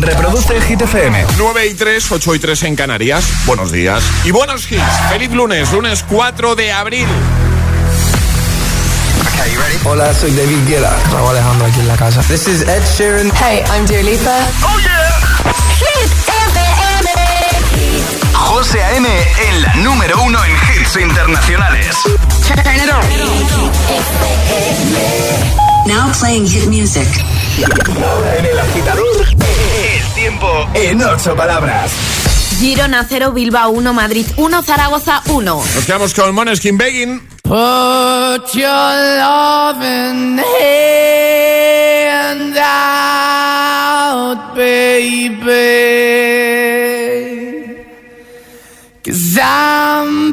Reproduce Hit FM. 9 y 3, 8 y 3 en Canarias. Buenos días. Y buenos hits. Feliz lunes, lunes 4 de abril. Hola, soy David Guetta. Raúl Alejandro aquí en la casa. This is Ed Sheeran. Hey, I'm Dua Lipa. ¡Oh, yeah! Hit FM. José A.M. en la número uno en hits internacionales. Turn it on. Now playing hit music. En el agitador, el tiempo en ocho palabras. Girona 0, Bilbao 1, Madrid 1, Zaragoza 1. Nos quedamos con Moneskin Begging. Put your loving hand out, baby. Cause I'm.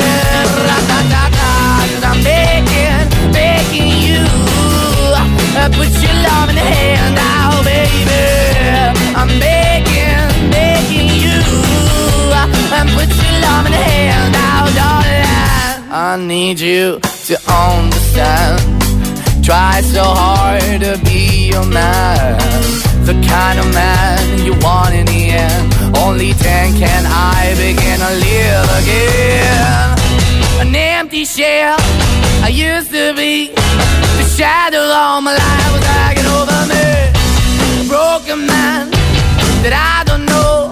Uh, put your love in the hand out, baby. I'm begging, begging you. And put your love in the hand out, darling. I need you to understand. Try so hard to be your man. The kind of man you want in the end. Only then can I begin to live again. An empty shell I used to be. The shadow all my life was hanging over me. A broken man that I don't know.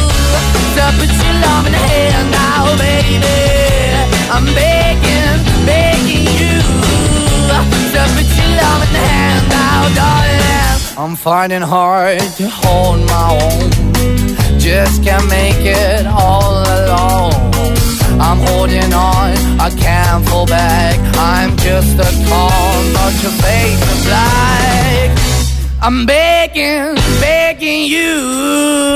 to put your love in the hand now, baby. I'm begging, begging you to put your love in the hand now, darling. I'm finding hard to hold my own. Just can't make it all alone. I'm holding on, I can't fall back. I'm just a call, not your face is black. I'm begging, begging you.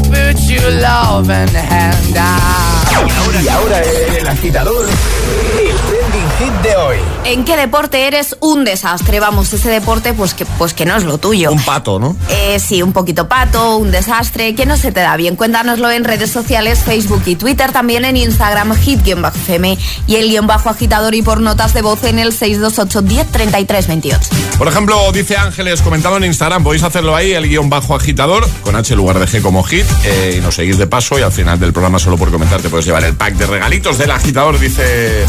put loving hand. Y ahora el agitador, el hit de hoy. ¿En qué deporte eres un desastre? Vamos, ese deporte pues que, pues que no es lo tuyo. Un pato, ¿no? Eh, sí, un poquito pato, un desastre, que no se te da bien. Cuéntanoslo en redes sociales, Facebook y Twitter, también en Instagram, hit-fm y el guion bajo agitador y por notas de voz en el 628 10 33 28. Por ejemplo, dice Ángeles, comentado en Instagram, podéis hacerlo ahí, el guion bajo agitador, con H lugar de G como hit, eh, y nos seguís de paso y al final del programa solo por comentar te puedes llevar el pack de regalitos del agitador, dice...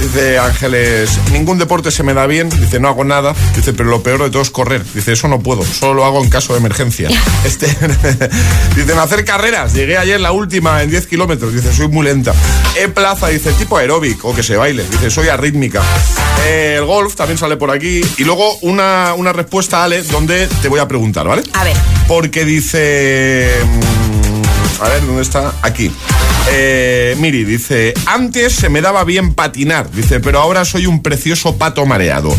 Dice Ángeles, ningún deporte se me da bien. Dice, no hago nada. Dice, pero lo peor de todo es correr. Dice, eso no puedo. Solo lo hago en caso de emergencia. Este, dice, en hacer carreras. Llegué ayer la última en 10 kilómetros. Dice, soy muy lenta. E plaza, dice, tipo aeróbic o que se baile. Dice, soy arrítmica. Eh, el golf también sale por aquí. Y luego una, una respuesta, Ale, donde te voy a preguntar, ¿vale? A ver. Porque dice... A ver, ¿dónde está? Aquí. Eh, Miri dice, antes se me daba bien patinar, dice, pero ahora soy un precioso pato mareado.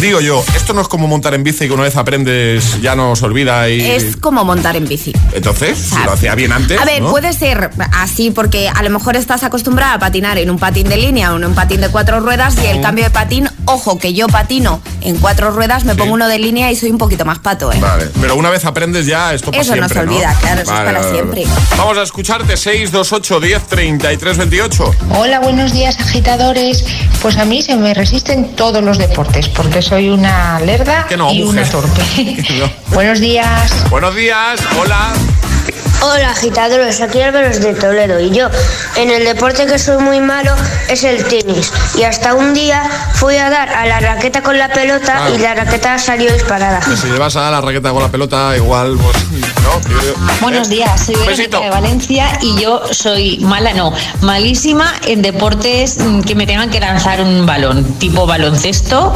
Digo yo, esto no es como montar en bici que una vez aprendes ya no se olvida y... Es como montar en bici. Entonces, si lo hacía bien antes... A ver, ¿no? puede ser así porque a lo mejor estás acostumbrada a patinar en un patín de línea o en un patín de cuatro ruedas y el cambio de patín, ojo, que yo patino en cuatro ruedas, me Sí. pongo uno de línea y soy un poquito más pato, ¿eh? Vale, pero una vez aprendes ya esto para Eso no se olvida, claro, eso es para siempre. Vamos a escucharte 628 10 33 28. Hola, buenos días agitadores. Pues a mí se me resisten todos los deportes porque soy una lerda Que no, y mujer. una torpe. No. buenos días. Buenos días, hola. Hola agitadores, aquí Álvaro de Toledo y yo en el deporte que soy muy malo es el tenis y hasta un día fui a dar a la raqueta con la pelota Ah. y la raqueta salió disparada. Si llevas a la raqueta con la pelota, igual, pues, ¿no? Yo- Buenos ¿eh? días, soy Verónica de Valencia y yo soy mala, no, malísima en deportes mm, que me tengan que lanzar un balón, tipo baloncesto,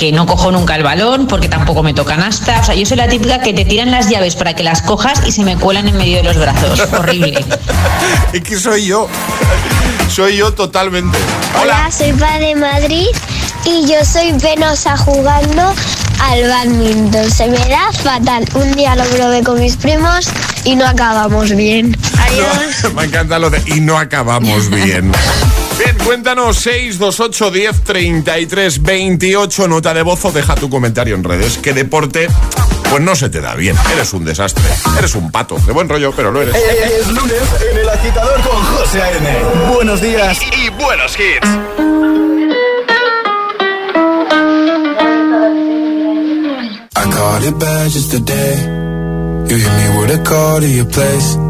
que no cojo nunca el balón porque tampoco me tocan hasta. O sea, yo soy la típica que te tiran las llaves para que las cojas y se me cuelan en medio de los brazos. Horrible. Es que soy yo. Soy yo totalmente. Hola, soy Pa de Madrid y yo soy penosa jugando al badminton. Se me da fatal. Un día lo probé con mis primos y no acabamos bien. Adiós. Me encanta lo de y no acabamos bien. Bien, cuéntanos 628 10 33 28 nota de voz o deja tu comentario en redes. ¿Qué deporte? Pues no se te da bien. Eres un desastre. Eres un pato. De buen rollo, pero lo eres. Es lunes en el agitador con José A.M. Buenos días y, y buenos hits. I caught it bad just today. You hit me with a call to your place.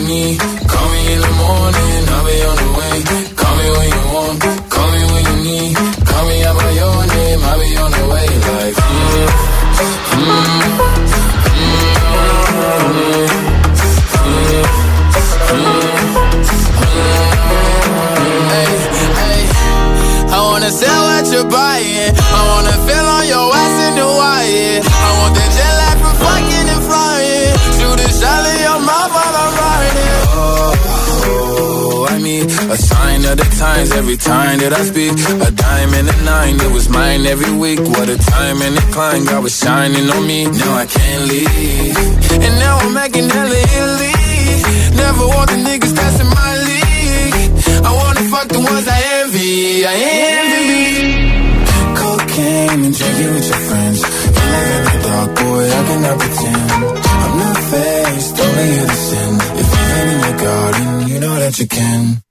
every time that I speak. A dime and a nine, it was mine every week. What a time and a climb, God was shining on me. Now I can't leave. And now I'm making hella Italy. Never want the niggas in my league. I wanna fuck the ones I envy. I envy. Cocaine and drinking with your friends. You live in the dark, boy, I cannot pretend. I'm not faced, only sin. If been in your garden, you know that you can.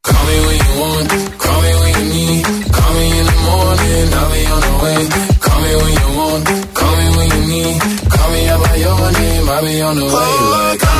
Call me when you want, call me when you need. Call me out by your name, I'll be on the way. Like,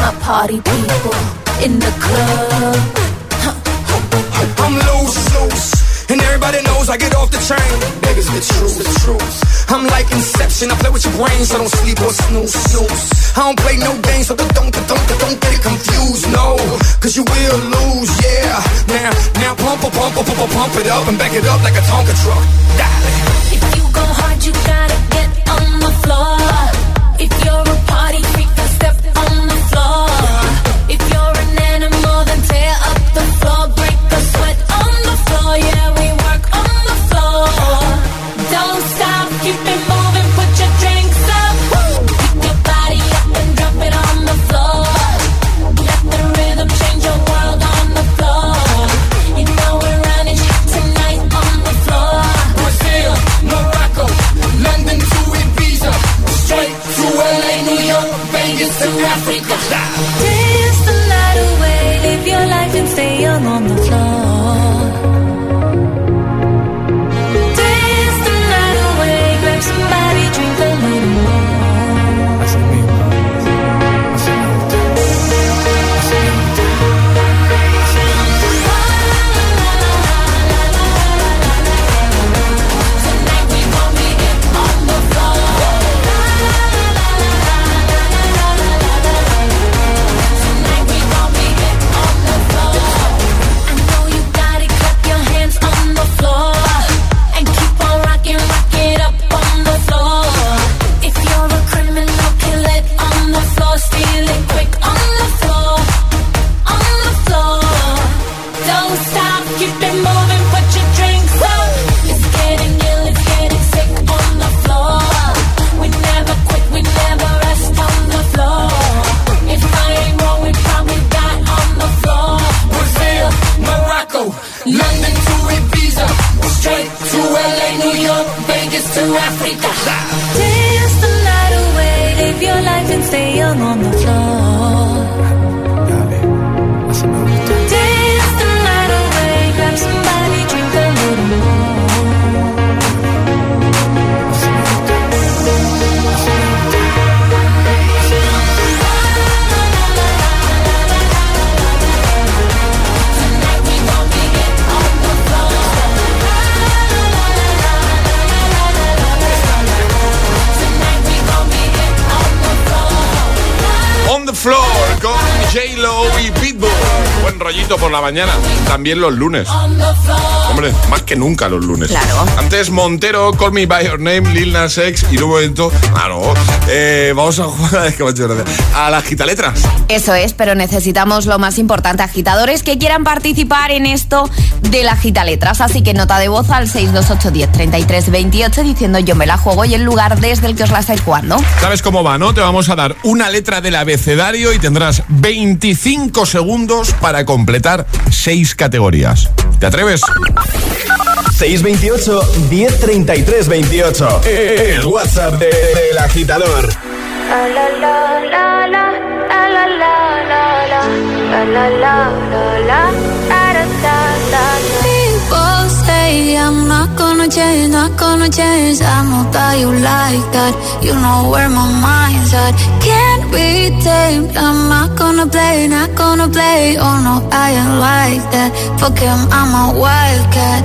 My party people in the club. I'm loose, loose. And everybody knows I get off the train. Niggas, the truth, the truth. I'm like Inception. I play with your brain, so don't sleep or snooze, snooze. I don't play no games, so don't, don't, don't, don't get it confused. No, cause you will lose, yeah. Now, now pump, pump, pump, pump, pump it up and back it up like a Tonka truck. Dale. If you go hard, you gotta get on the floor. If you're a party freak, floor. If you're an animal, then tear up the floor. Break a sweat También los lunes. Que nunca los lunes. Claro. Antes Montero, Call Me By Your Name, Lil Nas X y luego momento. Claro. Eh, vamos a jugar es que a las gitaletras. Eso es, pero necesitamos lo más importante, agitadores que quieran participar en esto de la gita letras. Así que nota de voz al 628 10 33 28 diciendo yo me la juego y el lugar desde el que os la estáis jugando. ¿Sabes cómo va, no? Te vamos a dar una letra del abecedario y tendrás 25 segundos para completar 6 categorías. ¿Te atreves? 628 1033 28. El WhatsApp de- del agitador. People say I'm not gonna change, not gonna change. I know that you like that. You know where my mind's at. Can't be tamed. I'm not gonna play, not gonna play. Oh no, I ain't like that. Fuck him, I'm a wildcat.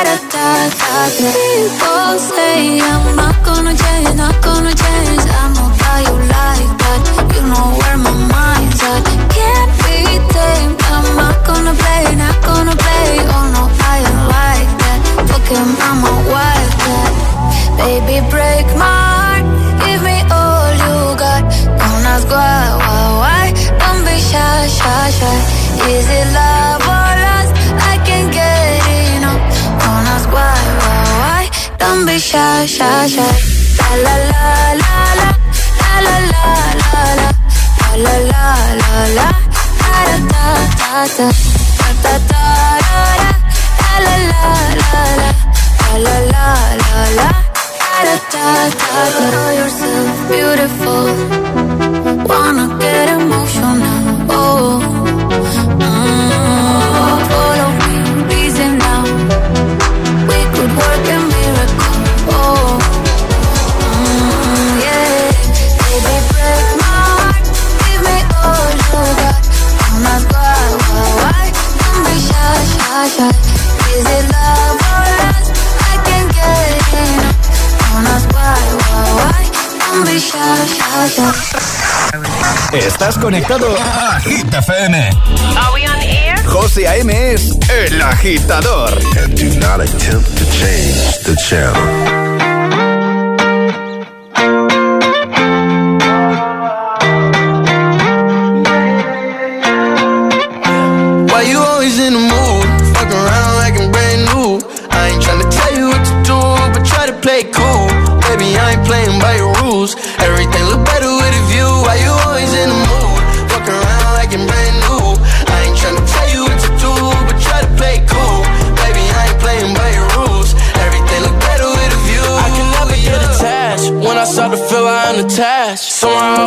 People say I'm not gonna change, not gonna change. I you know where my mind's at. Can't be tamed. I'm not gonna play, not gonna play. Oh no, I like that. Baby, break my heart. Give me all you got. Is it love or Don't be shy, shy, shy. La la la la la, la la la la la, la la la la. Da da da da, da da da da da, la la la la, la la la la la. Da da da da. Know yourself beautiful. Wanna get emotional. Oh. Estás conectado a Hit FM. Are we on air? José A.M. es el agitador. And do not attempt to change the channel.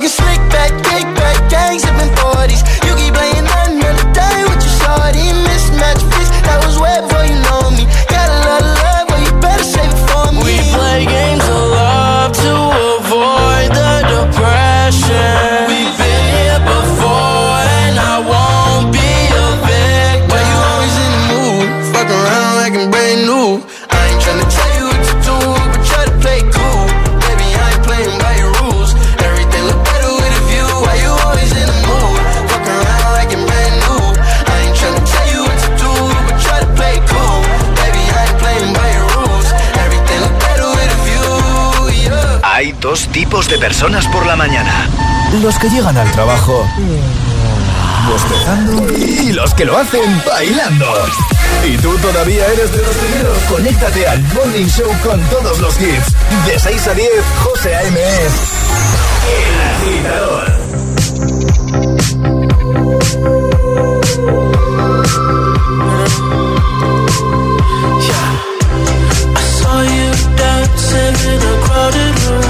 You slick Los que llegan al trabajo bostezando y los que lo hacen bailando. Y tú todavía eres de los primeros. Conéctate al Morning Show con todos los hits. De 6 a 10, José A.M. El agitador. Yeah. I saw you dancing in a crowded room.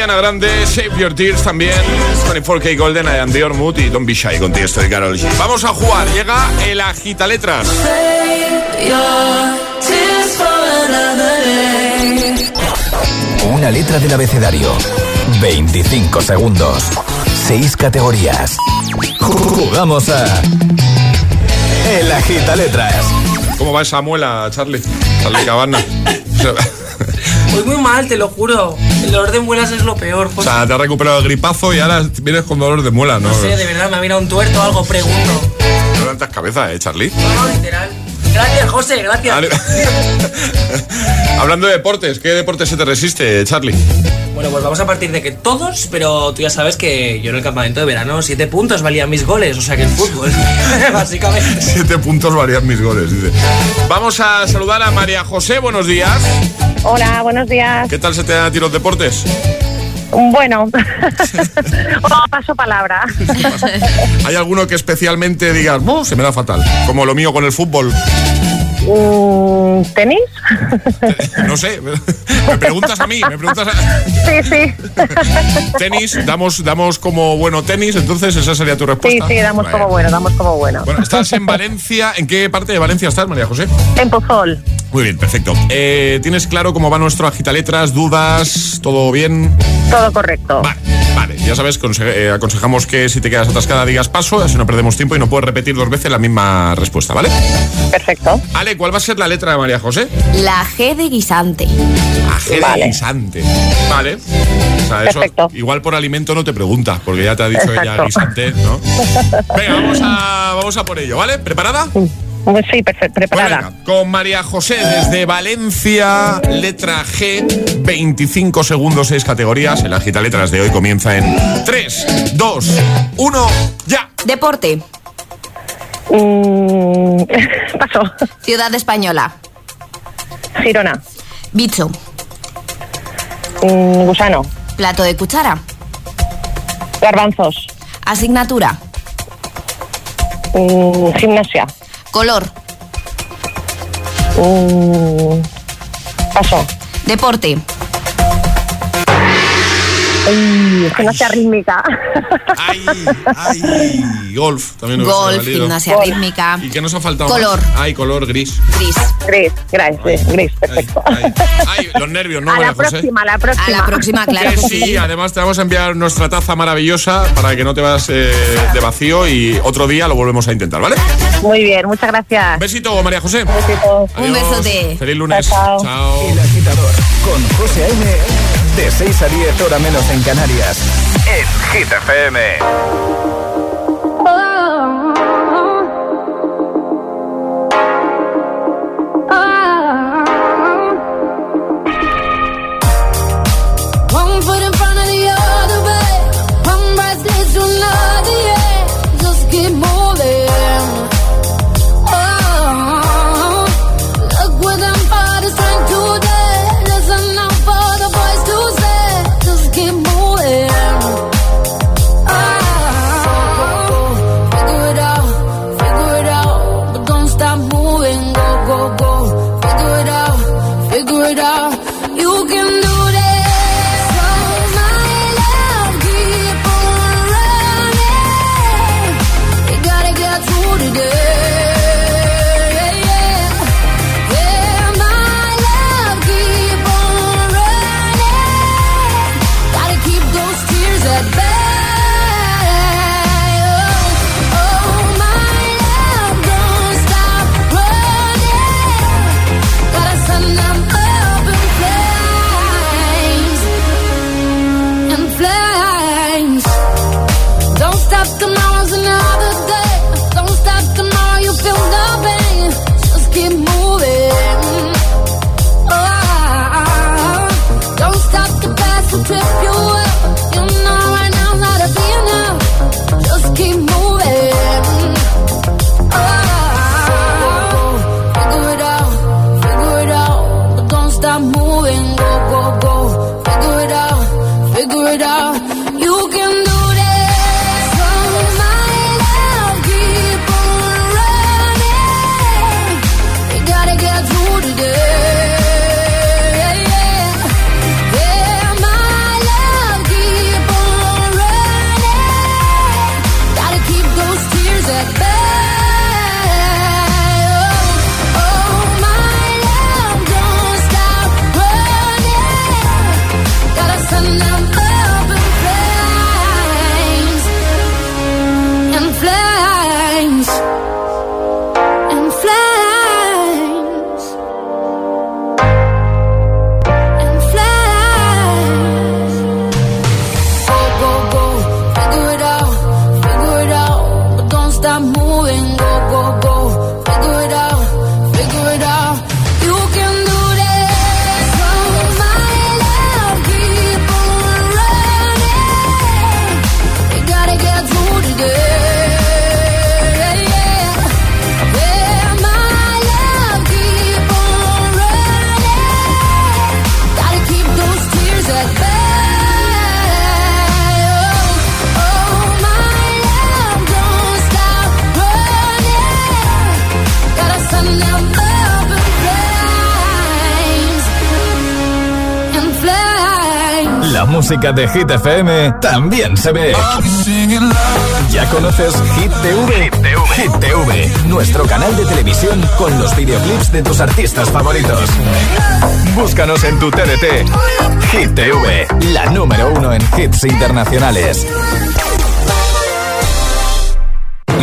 Ariana Grande, Save Your Tears también, 24K Golden, I Am Dior Mood y Don't Be Shy con esto de Carol G. Vamos a jugar, llega el agita letras. Una letra del abecedario. 25 segundos. 6 categorías. Jugamos a. El agita letras. ¿Cómo va esa muela, Charlie? Charlie Cabana. Pues muy mal, te lo juro. El dolor de muelas es lo peor. O José. sea, te has recuperado el gripazo y ahora vienes con dolor de muela, ¿no? no sé, de verdad, me ha mirado un tuerto o algo, pregunto. No levantas cabeza, ¿eh, Charlie? No, literal. Gracias, José, gracias. Hablando de deportes, ¿qué deporte se te resiste, Charlie? Bueno, pues vamos a partir de que todos, pero tú ya sabes que yo en el campamento de verano siete puntos valían mis goles, o sea que el fútbol, básicamente. Siete puntos varían mis goles, dice. Vamos a saludar a María José, buenos días. Hola, buenos días. ¿Qué tal se te dan a ti los deportes? Bueno, oh, paso palabra. ¿Hay alguno que especialmente digas, "Buh, se me da fatal? Como lo mío con el fútbol. Mm, ¿Tenis? No sé, me preguntas a mí, me preguntas a... Sí, sí. Tenis, damos, damos como bueno tenis, entonces esa sería tu Sí, respuesta. sí, damos Bueno. como bueno, damos como bueno. Bueno, estás en Valencia. ¿En qué parte de Valencia estás, María José? En Pozol. Muy bien, perfecto. Eh, ¿Tienes claro cómo va nuestro agitaletras? ¿Dudas? ¿Todo bien? Todo correcto. Vale, vale. Ya sabes, eh, aconsejamos que si te quedas atascada digas paso, así no perdemos tiempo y no puedes repetir dos veces la misma respuesta, ¿vale? Perfecto. Ale, ¿cuál va a ser la letra de María José? La G de guisante. G de Vale. guisante. Vale. O sea, eso Perfecto. igual por alimento no te pregunta, porque ya te ha dicho ella Exacto. guisante, ¿no? Venga, vamos a, vamos a por ello, ¿vale? ¿Preparada? Pues Sí, Pues preparada. venga, con María José desde Valencia, letra G, 25 segundos, 6 categorías. El agita letras de hoy comienza en 3, 2, 1, ya. Deporte. Mm, paso. Ciudad española. Girona. Bicho. Mm, gusano. Plato de cuchara. Garbanzos. Asignatura. Mm, gimnasia. Color. Paso. Deporte. Ay, gimnasia rítmica. Ay, ay, golf. También Golf, gimnasia rítmica. ¿Y qué nos ha faltado? Color. más? Ay, color gris. Gris. Gris, gris, gris, perfecto. Ay, ay, los nervios, ¿no, a la José? próxima, a la próxima. A la próxima, claro Que que sí, además te vamos a enviar nuestra taza maravillosa para que no te vas eh, de vacío y otro día lo volvemos a intentar, ¿vale? Muy bien, muchas gracias. Un besito, María José. Besito. Un besote. Feliz lunes. Chao, chao. Chao. El agitador con José A.M. De 6 a 10 hora menos en Canarias. En Hit FM. One foot in front of the other, babe. One breath leads to another, música de Hit FM también se ve. ¿Ya conoces Hit TV? Hit TV, nuestro canal de televisión con los videoclips de tus artistas favoritos. Búscanos en tu TDT. Hit TV, la número uno en hits internacionales.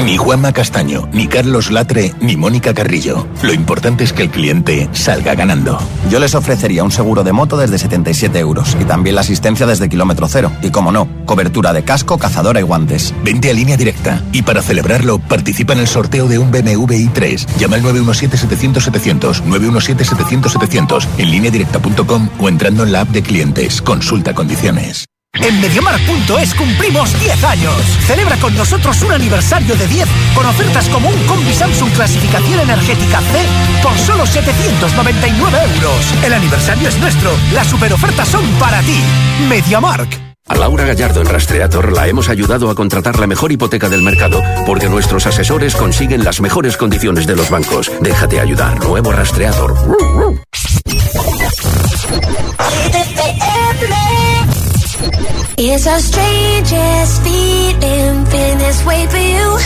Ni Juanma Castaño, ni Carlos Latre, ni Mónica Carrillo. Lo importante es que el cliente salga ganando. Yo les ofrecería un seguro de moto desde 77 euros y también la asistencia desde kilómetro cero. Y como no, cobertura de casco, cazadora y guantes. Vente a línea directa y para celebrarlo participa en el sorteo de un BMW i3. Llama al 917-700-700, 917-700-700 en lineadirecta.com o entrando en la app de clientes. Consulta condiciones. En Mediamar.es cumplimos 10 años. Celebra con nosotros un aniversario de 10 con ofertas como un combi Samsung clasificación energética C por solo 799 euros. El aniversario es nuestro. Las superofertas son para ti. Mediamark. A Laura Gallardo en Rastreator la hemos ayudado a contratar la mejor hipoteca del mercado porque nuestros asesores consiguen las mejores condiciones de los bancos. Déjate ayudar. Nuevo Rastreator. It's the strangest feeling, feeling this way for you.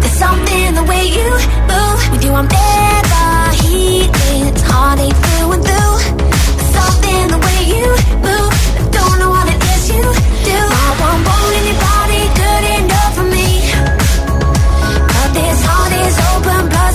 There's something the way you move. With you, I'm ever healing. It's heartache through and through. There's something the way you move. I don't know what it is you do. I won't want anybody good enough for me. But this heart is open, blood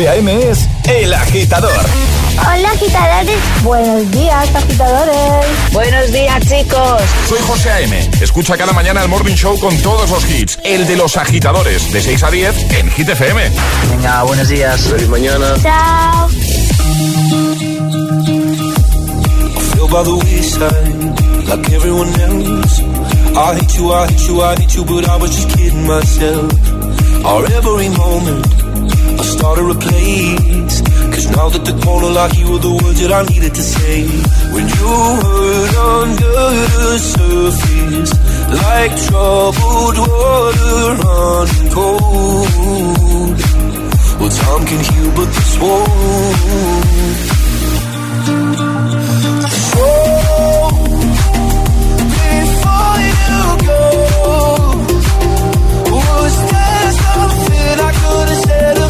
José A.M. es El Agitador. Hola agitadores. Buenos días agitadores. Buenos días, chicos. Soy José A.M. Escucha cada mañana el Morning Show con todos los hits. El de los agitadores, de 6 a 10 en Hit FM. Venga, buenos días. Feliz mañana. Chao. feel by the wayside like everyone else. I hate you, I hate you, I hate you, but I was just kidding myself. Our every moment, I started a place. Cause now that the corner like you were the words that I needed to say. When you hurt under the surface, like troubled water running cold. Well, time can heal, but this won't. Before you go, was there something I could have said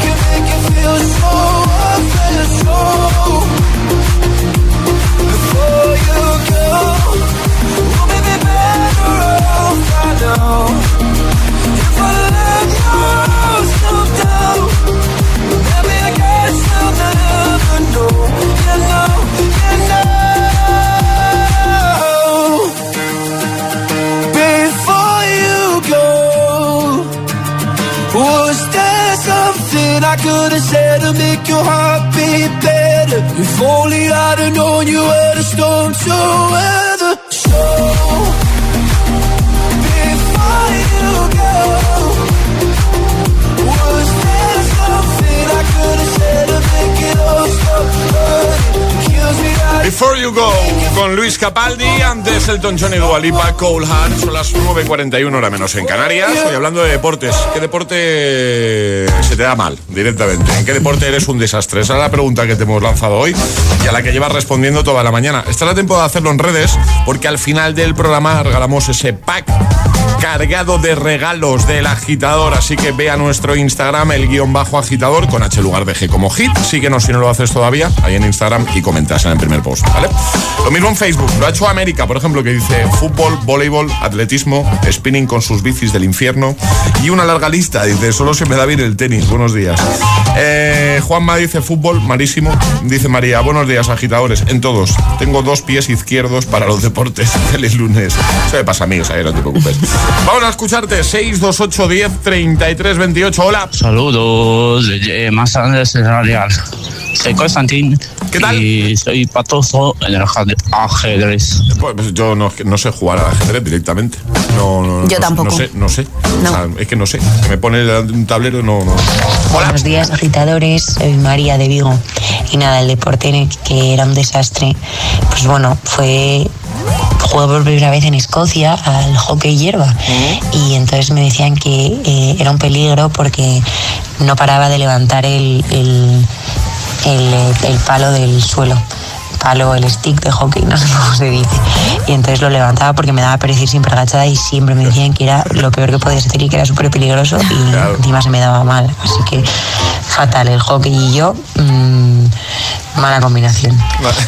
Can make you feel so If I let down, maybe I guess I'll never know. You know, you know. Before you go, was there something I could have said to make your heart beat better? If only I'd have known you were the storm to weather. Luis Capaldi, antes Elton John y Dua Lipa, Cole Hart, son las 9.41 hora menos en Canarias. Hoy hablando de deportes, ¿qué deporte se te da mal directamente? ¿En qué deporte eres un desastre? Esa es la pregunta que te hemos lanzado hoy y a la que llevas respondiendo toda la mañana. Estará tiempo de hacerlo en redes porque al final del programa regalamos ese pack cargado de regalos del agitador. Así que ve a nuestro Instagram, el guion bajo agitador, con H lugar de G como hit. Síguenos si no lo haces todavía, ahí en Instagram y comentas en el primer post, ¿vale? Lo mismo en Facebook. Lo ha hecho América, por ejemplo, que dice fútbol, voleibol, atletismo, spinning con sus bicis del infierno. Y una larga lista. Dice, solo se me da bien el tenis. Buenos días. Eh, Juanma dice fútbol, marísimo. Dice María, buenos días, agitadores. En todos. Tengo dos pies izquierdos para los deportes. Feliz lunes. Eso me pasa a mí, no te preocupes. Vamos a escucharte. 628 10 33 28. Hola. Saludos desde más de Real. Soy Constantín. ¿Qué tal? Y soy patoso en el ajedrez- ajedrez. Pues yo no, no sé jugar al ajedrez directamente. No, no, no, Yo no- tampoco. No sé, no sé. O sea, es que no sé. Se me pone un tablero y no. no. Buenos días, agitadores. Soy María de Vigo. Y nada, el deporte que era un desastre, pues bueno, fue. Jugué por primera vez en Escocia al hockey hierba. Y entonces me decían que eh, era un peligro porque no paraba de levantar el, el, el, eh, el palo del suelo. Palo, el stick de hockey, no sé cómo se dice. Y entonces lo levantaba porque me daba pereza siempre agachada y siempre me decían que era lo peor que podías hacer y que era súper peligroso y encima se me daba mal. Así que fatal, el hockey y yo, mm, mala combinación.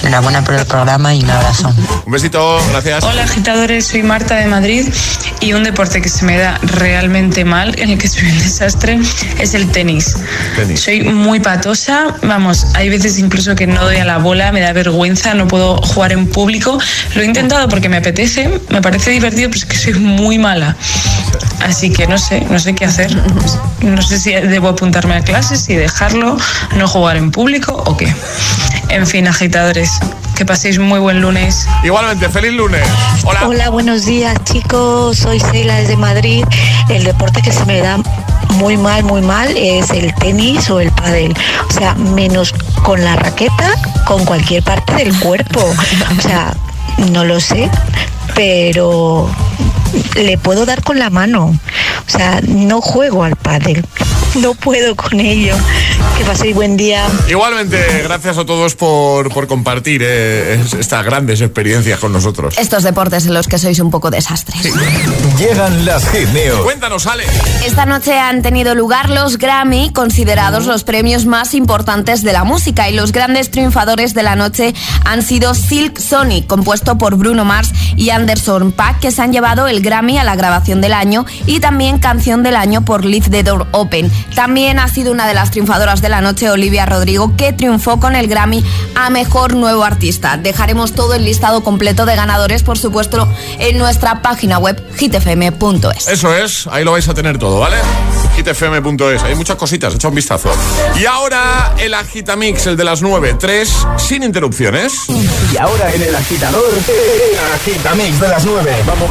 Enhorabuena por el programa y un abrazo. Un besito, gracias. Hola agitadores, soy Marta de Madrid y un deporte que se me da realmente mal, en el que soy un desastre, es el tenis. Tenis. Soy muy patosa, vamos, hay veces incluso que no doy a la bola, me da vergüenza, no puedo jugar en público. Lo he intentado porque me apetece, me parece divertido, pero es que soy muy mala. Así que no sé, no sé qué hacer. No sé si debo apuntarme a clases y dejarlo, no jugar en público o qué. En fin, agitadores, que paséis muy buen lunes. Igualmente, feliz lunes. Hola. Hola, buenos días chicos, soy Sheila desde Madrid. El deporte que se me da muy mal, muy mal es el tenis o el pádel. O sea, menos con la raqueta, con cualquier parte del cuerpo. O sea, no lo sé, pero le puedo dar con la mano. O sea, no juego al pádel. No puedo con ello. Que paséis buen día. Igualmente, gracias a todos por, por compartir eh, es- estas grandes experiencias con nosotros. Estos deportes en los que sois un poco desastres. Llegan las hit news. Cuéntanos, Ale. Esta noche han tenido lugar los Grammy, considerados los premios más importantes de la música, y los grandes triunfadores de la noche han sido Silk Sonic, compuesto por Bruno Mars y Anderson Paak, que se han llevado el Grammy a la grabación del año, y también canción del año por Leave the Door Open. También ha sido una de las triunfadoras de la noche, Olivia Rodrigo, que triunfó con el Grammy a Mejor Nuevo Artista. Dejaremos todo el listado completo de ganadores, por supuesto, en nuestra página web hitfm.es. Eso es, ahí lo vais a tener todo, ¿vale? hitfm.es, hay muchas cositas, echa un vistazo. Y ahora el Agitamix, el de las 9, 3, sin interrupciones. Y ahora en el agitador, el agitamix de las 9. Vamos.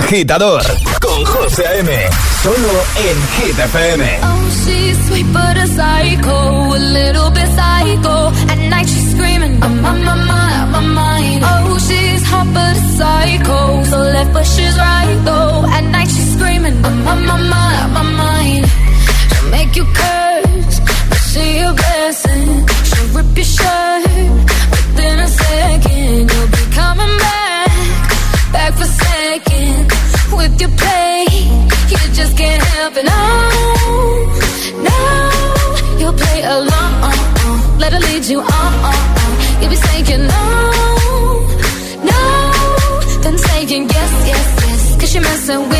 Agitador con José A.M. Solo en Hit FM. Oh, she's sweet but a psycho, a little bit psycho. At night she's screaming, I'm on my mind, my mind. Oh, she's hot but a psycho, so left but she's right though. At night she's screaming, I'm on my mind, my mind. She'll make you curse, but she a blessing. She'll rip your shirt within a second. You'll be coming back, back for with your play. You just can't help it. No, no, you'll play along. Let her lead you on. You'll be saying no, no, then saying yes, yes, yes. Cause you're messing with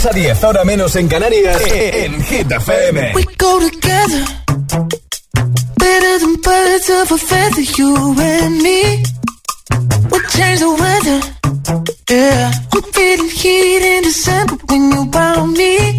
6 a 10, ahora menos en Canarias, en Hit FM. We go together better than birds of a feather, you and me. We change the weather, yeah. I'm feeling heat in December when you found me.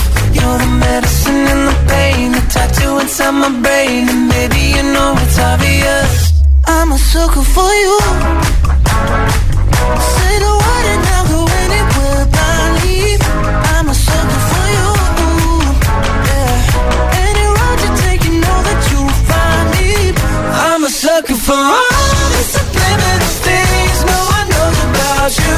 You're the medicine and the pain, the tattoo inside my brain, and maybe you know it's obvious. I'm a sucker for you. Say the word and I'll go anywhere blindly. I'm a sucker for you. Yeah. Any road you take, you know that you'll find me. I'm a sucker for all the subliminal things no one knows. About you,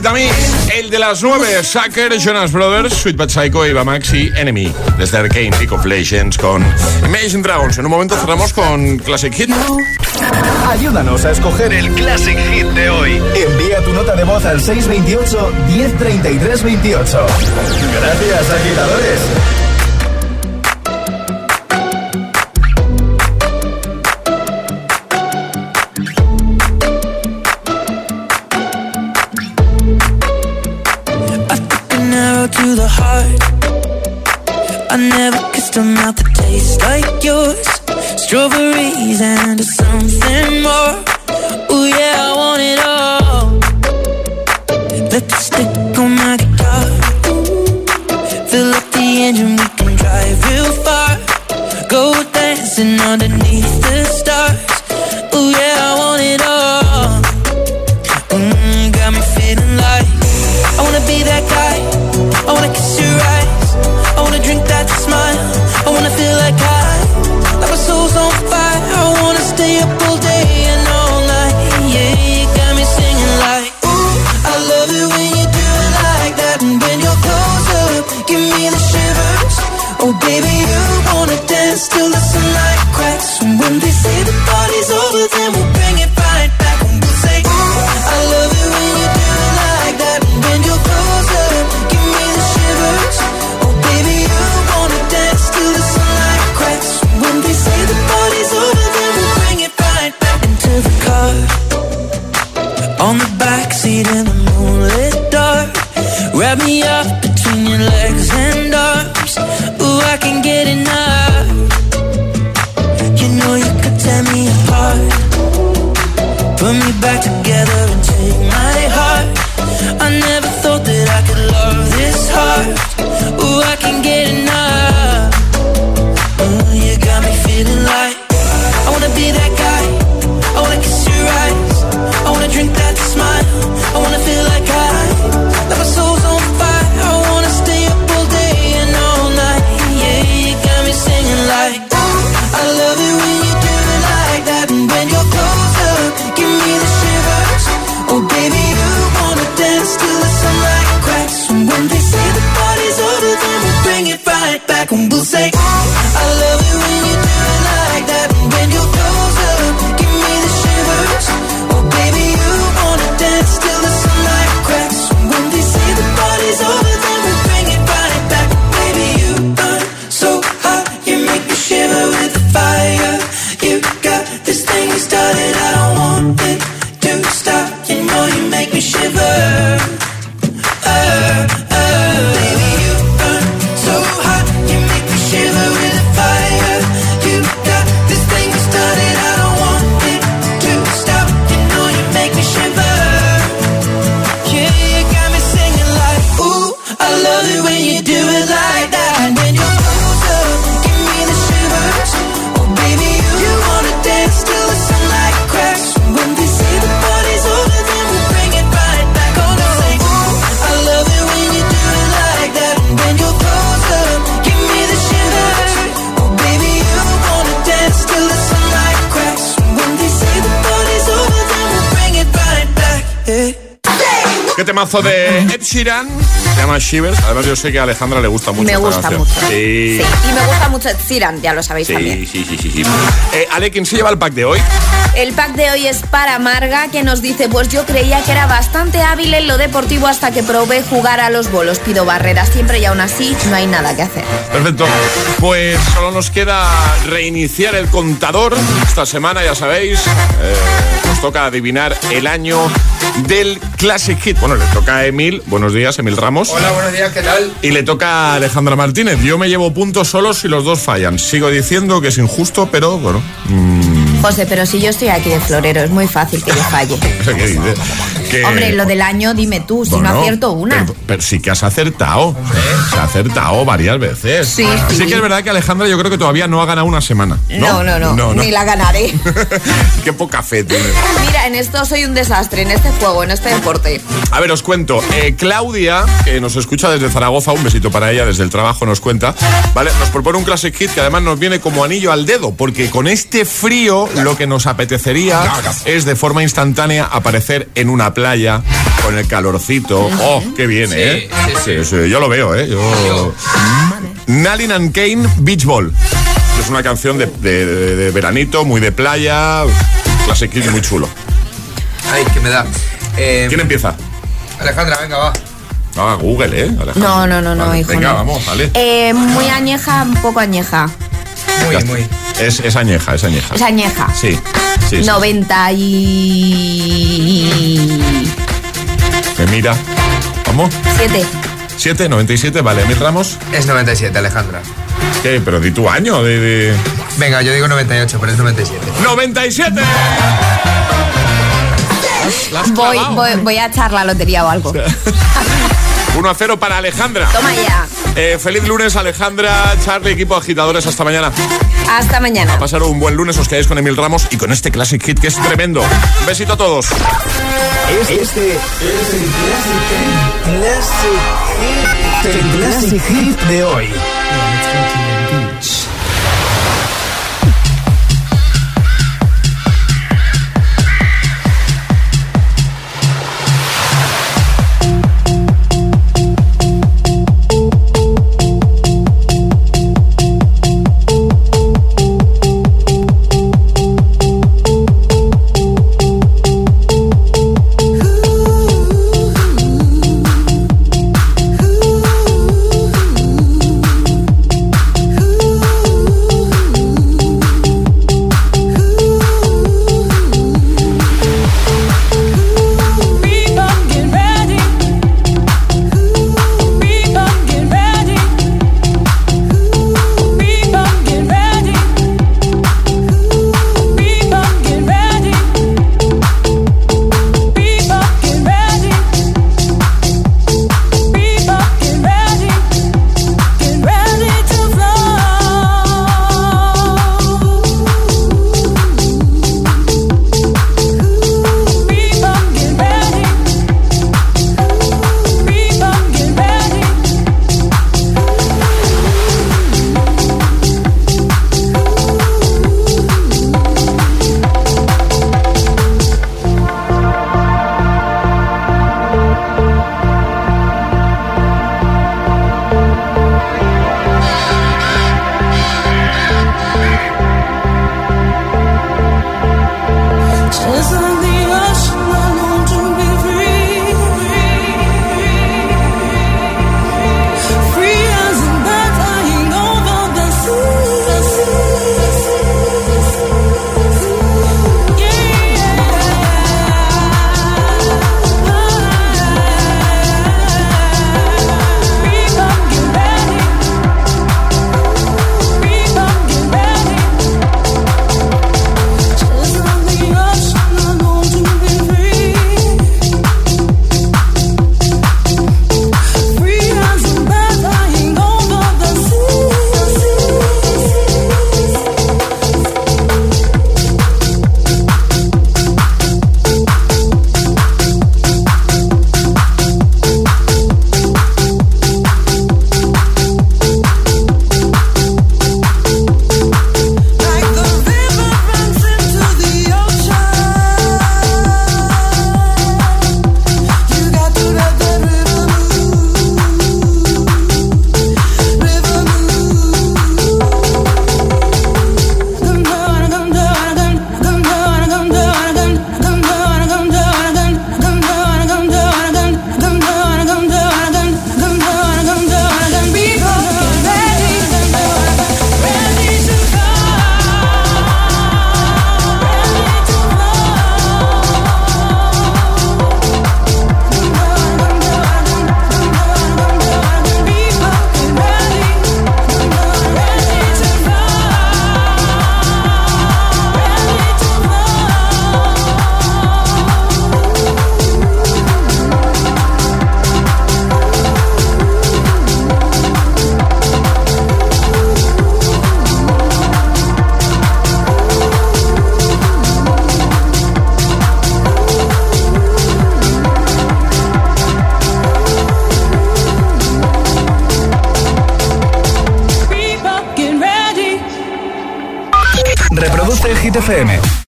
Rules. El de las 9, Sucker, Jonas Brothers, Sweet But Psycho, Eva Max y Enemy. Desde Arcane, League of Legends con Imagine Dragons. En un momento cerramos con Classic Hit. Ayúdanos a escoger el Classic Hit de hoy. Envía tu nota de voz al 628 1033 28. Gracias, agitadores. To the heart. I never kissed a mouth that tastes like yours. Strawberries and something more. Ooh yeah, I want it all. Lipstick on my guitar. Fill up the engine, we can drive real far. Go dancing underneath Sheeran. Se llama Shivers. Además, yo sé que a Alejandra le gusta mucho. Me esta gusta canción. mucho. Sí. Sí, y me gusta mucho Sheeran, ya lo sabéis Sí, también. sí, sí, sí, sí. Eh, Ale, ¿quién se lleva el pack de hoy? El pack de hoy es para Marga, que nos dice, pues yo creía que era bastante hábil en lo deportivo hasta que probé jugar a los bolos. Pido barreras siempre y aún así no hay nada que hacer. Perfecto. Pues solo nos queda reiniciar el contador. Esta semana, ya sabéis, eh, nos toca adivinar el año del Classic Hit. Bueno, le toca a Emil. Buenos días, Emil Ramos. Hola, buenos días, ¿qué tal? Y le toca a Alejandra Martínez. Yo me llevo puntos solo si los dos fallan. Sigo diciendo que es injusto, pero bueno. mm, José, pero si yo estoy aquí de florero, es muy fácil que yo falle. ¿qué dice? Que- Hombre, lo del año, dime tú, si Bueno, no acierto una. Pero, pero sí que has acertado. Se ha acertado varias veces. Sí, sí. que es verdad que Alejandra yo creo que todavía no ha ganado una semana. No, no, no, ni la ganaré. Qué poca fe tiene. Mira, en esto soy un desastre, en este juego, en este deporte. A ver, os cuento. Eh, Claudia, que nos escucha desde Zaragoza, un besito para ella, desde el trabajo nos cuenta, ¿vale? Nos propone un Classic Hit que además nos viene como anillo al dedo, porque con este frío lo que nos apetecería es de forma instantánea aparecer en una playa con el calorcito. ¡Oh, qué viene, Sí, eh! sí, Sí, sí, yo lo veo, ¿eh? Yo... Nalin and Kane Beach Ball. Es una canción de, de- de- de veranito, muy de playa, Classic muy chulo. Ay, que me da. Eh, ¿Quién empieza? Alejandra, venga, va. Ah, Google, ¿eh? Alejandra. No, no, no, no, Vale, hijo. Venga, no. vamos, vale. Eh, muy añeja, un poco añeja. Muy, muy. Es, es añeja, es añeja. Es añeja. Sí, sí. sí. 90 y... Me mira. ¿Cómo? 7. 7, 97, vale. Mil Ramos. Es 97, Alejandra. ¿Qué? Pero di tu año de. de- Venga, yo digo 98, pero es 97. ¡97! Voy, voy, voy a echar la lotería o algo. 1 a 0 para Alejandra. Toma ya. Eh, feliz lunes, Alejandra, Charlie, equipo de agitadores. Hasta mañana. Hasta mañana. A pasar un buen lunes, os quedáis con Emil Ramos y con este Classic Hit que es tremendo. Un besito a todos. Este es el Classic Hit. El Classic Hit de hoy.